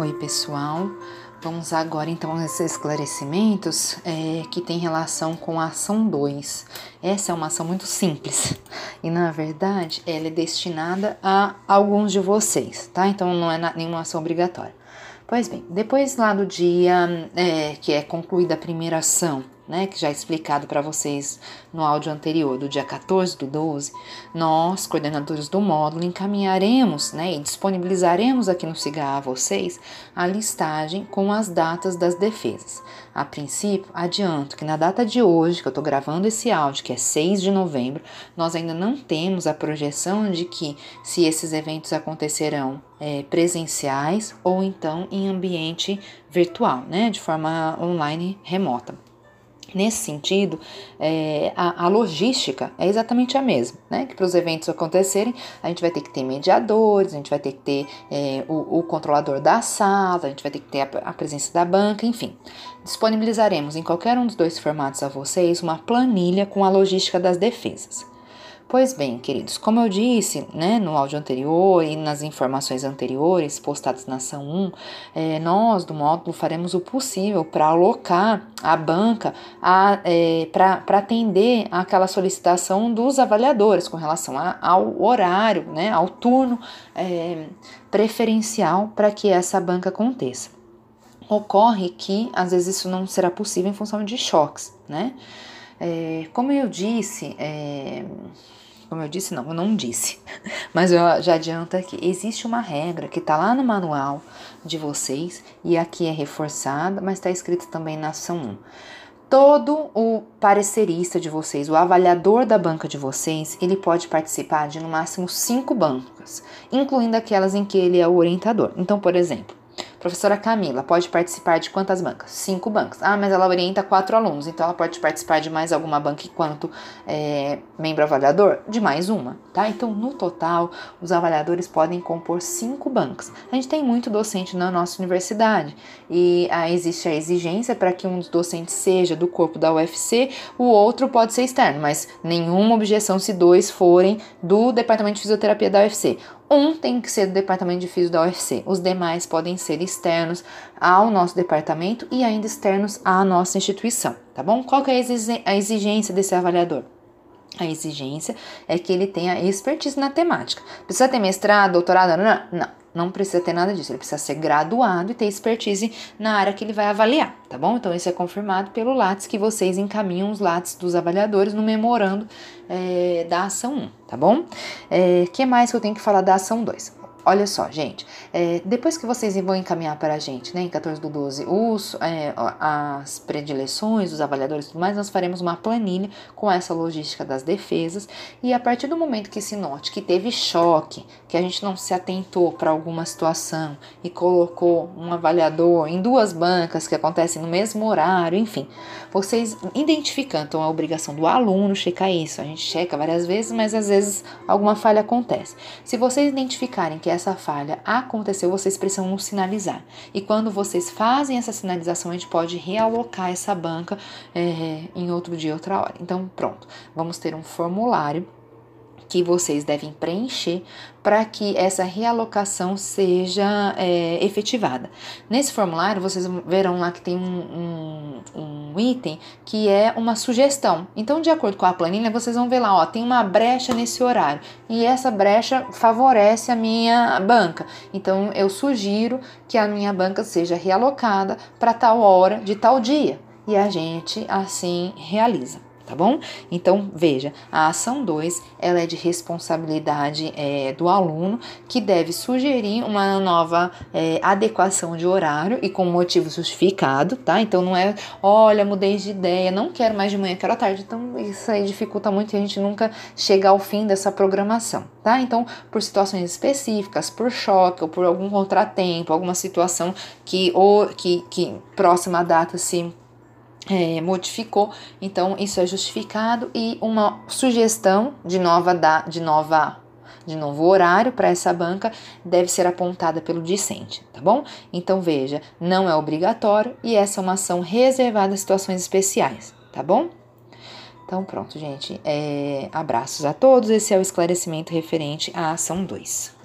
Oi, pessoal. Vamos agora então a esses esclarecimentos é, que tem relação com a ação 2. Essa é uma ação muito simples e, na verdade, ela é destinada a alguns de vocês, tá? Então não é nenhuma ação obrigatória. Pois bem, depois lá do dia é, que é concluída a primeira ação, né, que já é explicado para vocês no áudio anterior, do dia 14 do 12, nós, coordenadores do módulo, encaminharemos né, e disponibilizaremos aqui no CIGA a vocês a listagem com as datas das defesas. A princípio, adianto que na data de hoje, que eu estou gravando esse áudio, que é 6 de novembro, nós ainda não temos a projeção de que se esses eventos acontecerão é, presenciais ou então em ambiente virtual, né, de forma online remota. Nesse sentido, é, a, a, logística é exatamente a mesma, né? Que para os eventos acontecerem, a gente vai ter que ter mediadores, a gente vai ter que ter é, o, o, controlador da sala, a gente vai ter que ter a, a presença da banca, enfim. Disponibilizaremos em qualquer um dos dois formatos a vocês uma planilha com a logística das defesas. Pois bem, queridos, como eu disse né, no áudio anterior e nas informações anteriores postadas na ação 1, é, nós do módulo faremos o possível para alocar a banca é, para atender aquela solicitação dos avaliadores com relação a, ao horário, né, ao turno é, preferencial para que essa banca aconteça. Ocorre que às vezes isso não será possível em função de choques, né? É, como eu disse, é, como eu disse, não, eu não disse, mas eu já adianto aqui: existe uma regra que está lá no manual de vocês e aqui é reforçada, mas está escrito também na ação 1. Todo o parecerista de vocês, o avaliador da banca de vocês, ele pode participar de no máximo cinco bancas, incluindo aquelas em que ele é o orientador. Então, por exemplo, Professora Camila pode participar de quantas bancas? Cinco bancas. Ah, mas ela orienta quatro alunos, então ela pode participar de mais alguma banca enquanto é, membro avaliador? De mais uma, tá? Então, no total, os avaliadores podem compor cinco bancas. A gente tem muito docente na nossa universidade e ah, existe a exigência para que um dos docentes seja do corpo da UFC, o outro pode ser externo, mas nenhuma objeção se dois forem do departamento de fisioterapia da UFC. Um tem que ser do departamento de físico da UFC, os demais podem ser externos ao nosso departamento e ainda externos à nossa instituição, tá bom? Qual que é a exigência desse avaliador? A exigência é que ele tenha expertise na temática. Precisa ter mestrado, doutorado? Não, não. Não precisa ter nada disso, ele precisa ser graduado e ter expertise na área que ele vai avaliar, tá bom? Então, isso é confirmado pelo LATS, que vocês encaminham os LATS dos avaliadores no memorando é, da ação 1, tá bom? O é, que mais que eu tenho que falar da ação 2? Olha só, gente, é, depois que vocês vão encaminhar para a gente, né, em 14 do 12, os, é, as predileções, os avaliadores e tudo mais, nós faremos uma planilha com essa logística das defesas e a partir do momento que se note que teve choque, que a gente não se atentou para alguma situação e colocou um avaliador em duas bancas que acontecem no mesmo horário, enfim, vocês identificando, então é a obrigação do aluno checar isso, a gente checa várias vezes, mas às vezes alguma falha acontece. Se vocês identificarem que essa falha aconteceu, vocês precisam sinalizar. E quando vocês fazem essa sinalização, a gente pode realocar essa banca é, em outro dia, outra hora. Então, pronto, vamos ter um formulário que vocês devem preencher para que essa realocação seja é, efetivada. Nesse formulário, vocês verão lá que tem um, um, um, item que é uma sugestão. Então, de acordo com a planilha, vocês vão ver lá, ó, tem uma brecha nesse horário e essa brecha favorece a minha banca. Então, eu sugiro que a minha banca seja realocada para tal hora de tal dia e a gente assim realiza tá bom? Então, veja, a ação 2, ela é de responsabilidade é, do aluno, que deve sugerir uma nova é, adequação de horário e com motivo justificado, tá? Então, não é, olha, mudei de ideia, não quero mais de manhã, quero à tarde. Então, isso aí dificulta muito e a gente nunca chega ao fim dessa programação, tá? Então, por situações específicas, por choque ou por algum contratempo, alguma situação que, ou, que, que próxima data se é, modificou, então isso é justificado e uma sugestão de nova da, de nova de novo horário para essa banca deve ser apontada pelo discente, tá bom? Então veja, não é obrigatório e essa é uma ação reservada a situações especiais, tá bom? Então pronto, gente. É, abraços a todos. Esse é o esclarecimento referente à ação 2.